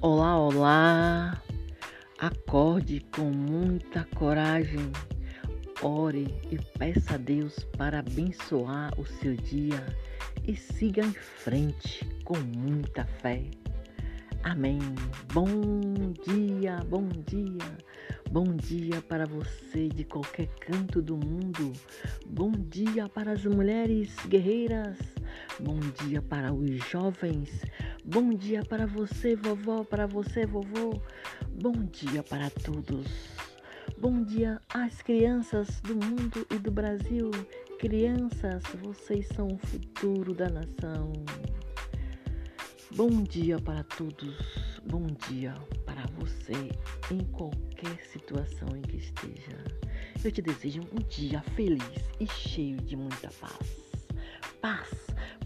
Olá, olá! Acorde com muita coragem, ore e peça a Deus para abençoar o seu dia e siga em frente com muita fé. Amém. Bom dia, bom dia. Bom dia para você de qualquer canto do mundo. Bom dia para as mulheres guerreiras. Bom dia para os jovens. Bom dia para você, vovó, para você, vovô. Bom dia para todos. Bom dia às crianças do mundo e do Brasil. Crianças, vocês são o futuro da nação. Bom dia para todos. Bom dia para você em qualquer situação em que esteja. Eu te desejo um dia feliz e cheio de muita paz. Paz,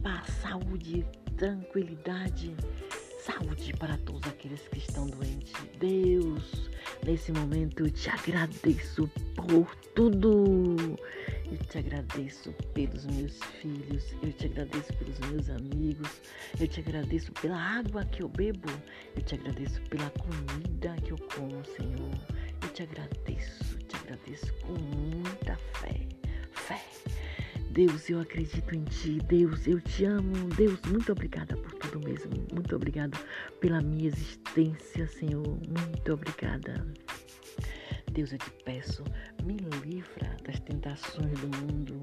paz, saúde, tranquilidade, saúde para todos aqueles que estão doentes. Deus, nesse momento eu te agradeço por tudo. Eu te agradeço pelos meus filhos, eu te agradeço pelos meus amigos, eu te agradeço pela água que eu bebo, eu te agradeço pela comida que eu como, Senhor. Eu te agradeço, te agradeço com muita fé. Fé. Deus, eu acredito em Ti. Deus, eu te amo. Deus, muito obrigada por tudo mesmo. Muito obrigada pela minha existência, Senhor. Muito obrigada. Deus, eu te peço, me livra das tentações do mundo.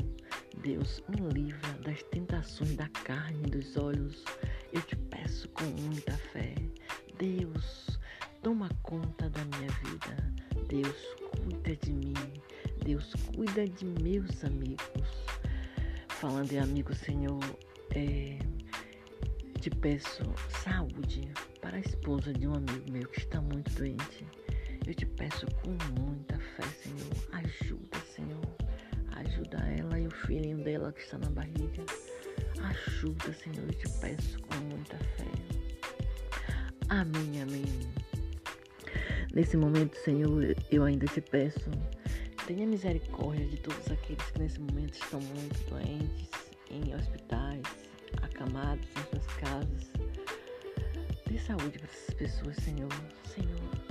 Deus, me livra das tentações da carne dos olhos. Eu te peço com muita fé. Deus, toma conta da minha vida. Deus, cuida de mim. Deus, cuida de meus amigos. Falando em amigos, Senhor, é, te peço saúde para a esposa de um amigo meu que está muito doente. Eu te peço com muita fé, Senhor. Ajuda, Senhor. Ajuda ela e o filhinho dela que está na barriga. Ajuda, Senhor. Eu te peço com muita fé. Amém, amém. Nesse momento, Senhor, eu ainda te peço. Tenha misericórdia de todos aqueles que nesse momento estão muito doentes, em hospitais, acamados em suas casas. Dê saúde para essas pessoas, Senhor. Senhor,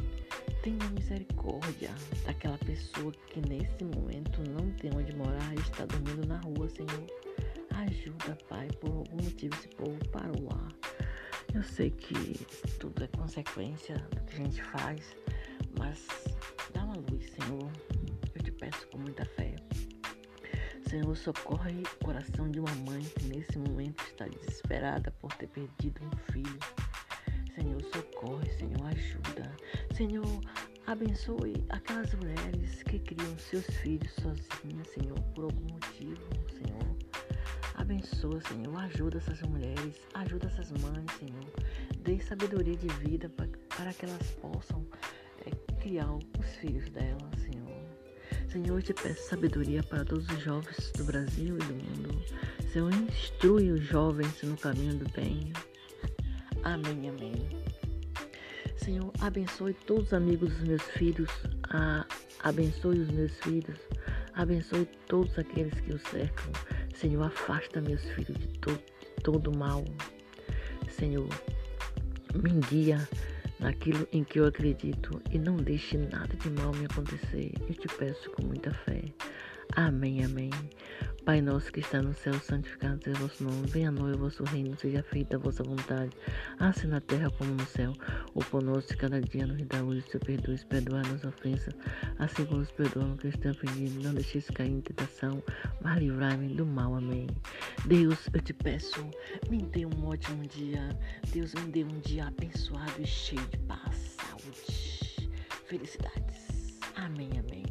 Tenha misericórdia daquela pessoa que nesse momento não tem onde morar e está dormindo na rua, Senhor. Ajuda, Pai, por algum motivo esse povo parou lá. Eu sei que tudo é consequência do que a gente faz, mas dá uma luz, Senhor. Eu te peço com muita fé. Senhor, socorre o coração de uma mãe que nesse momento está desesperada por ter perdido um filho. Senhor, socorre, Senhor, ajuda. Senhor, abençoe aquelas mulheres que criam seus filhos sozinhas, Senhor, por algum motivo, Senhor. Abençoa, Senhor, ajuda essas mulheres, ajuda essas mães, Senhor. Dê sabedoria de vida para, que elas possam é, criar os filhos delas, Senhor. Senhor, te peço sabedoria para todos os jovens do Brasil e do mundo. Senhor, instrui os jovens no caminho do bem. Amém, amém. Senhor, abençoe todos os amigos dos meus filhos, a, abençoe os meus filhos, abençoe todos aqueles que os cercam. Senhor, afasta meus filhos de, de todo mal. Senhor, me guia naquilo em que eu acredito e não deixe nada de mal me acontecer. Eu te peço com muita fé. Amém, amém. Pai nosso que está no céu, santificado seja o vosso nome. Venha a nós o vosso reino, seja feita a vossa vontade, assim na terra como no céu. O pão nosso de cada dia nos dá hoje, seu perdoe, perdoar nossas ofensas, assim como nos perdoamos que estão ofendidos. Não deixeis cair em tentação, mas livrai-me do mal. Amém. Deus, eu te peço, me dê um ótimo dia. Deus, me dê um dia abençoado e cheio de paz, saúde, felicidades. Amém, amém.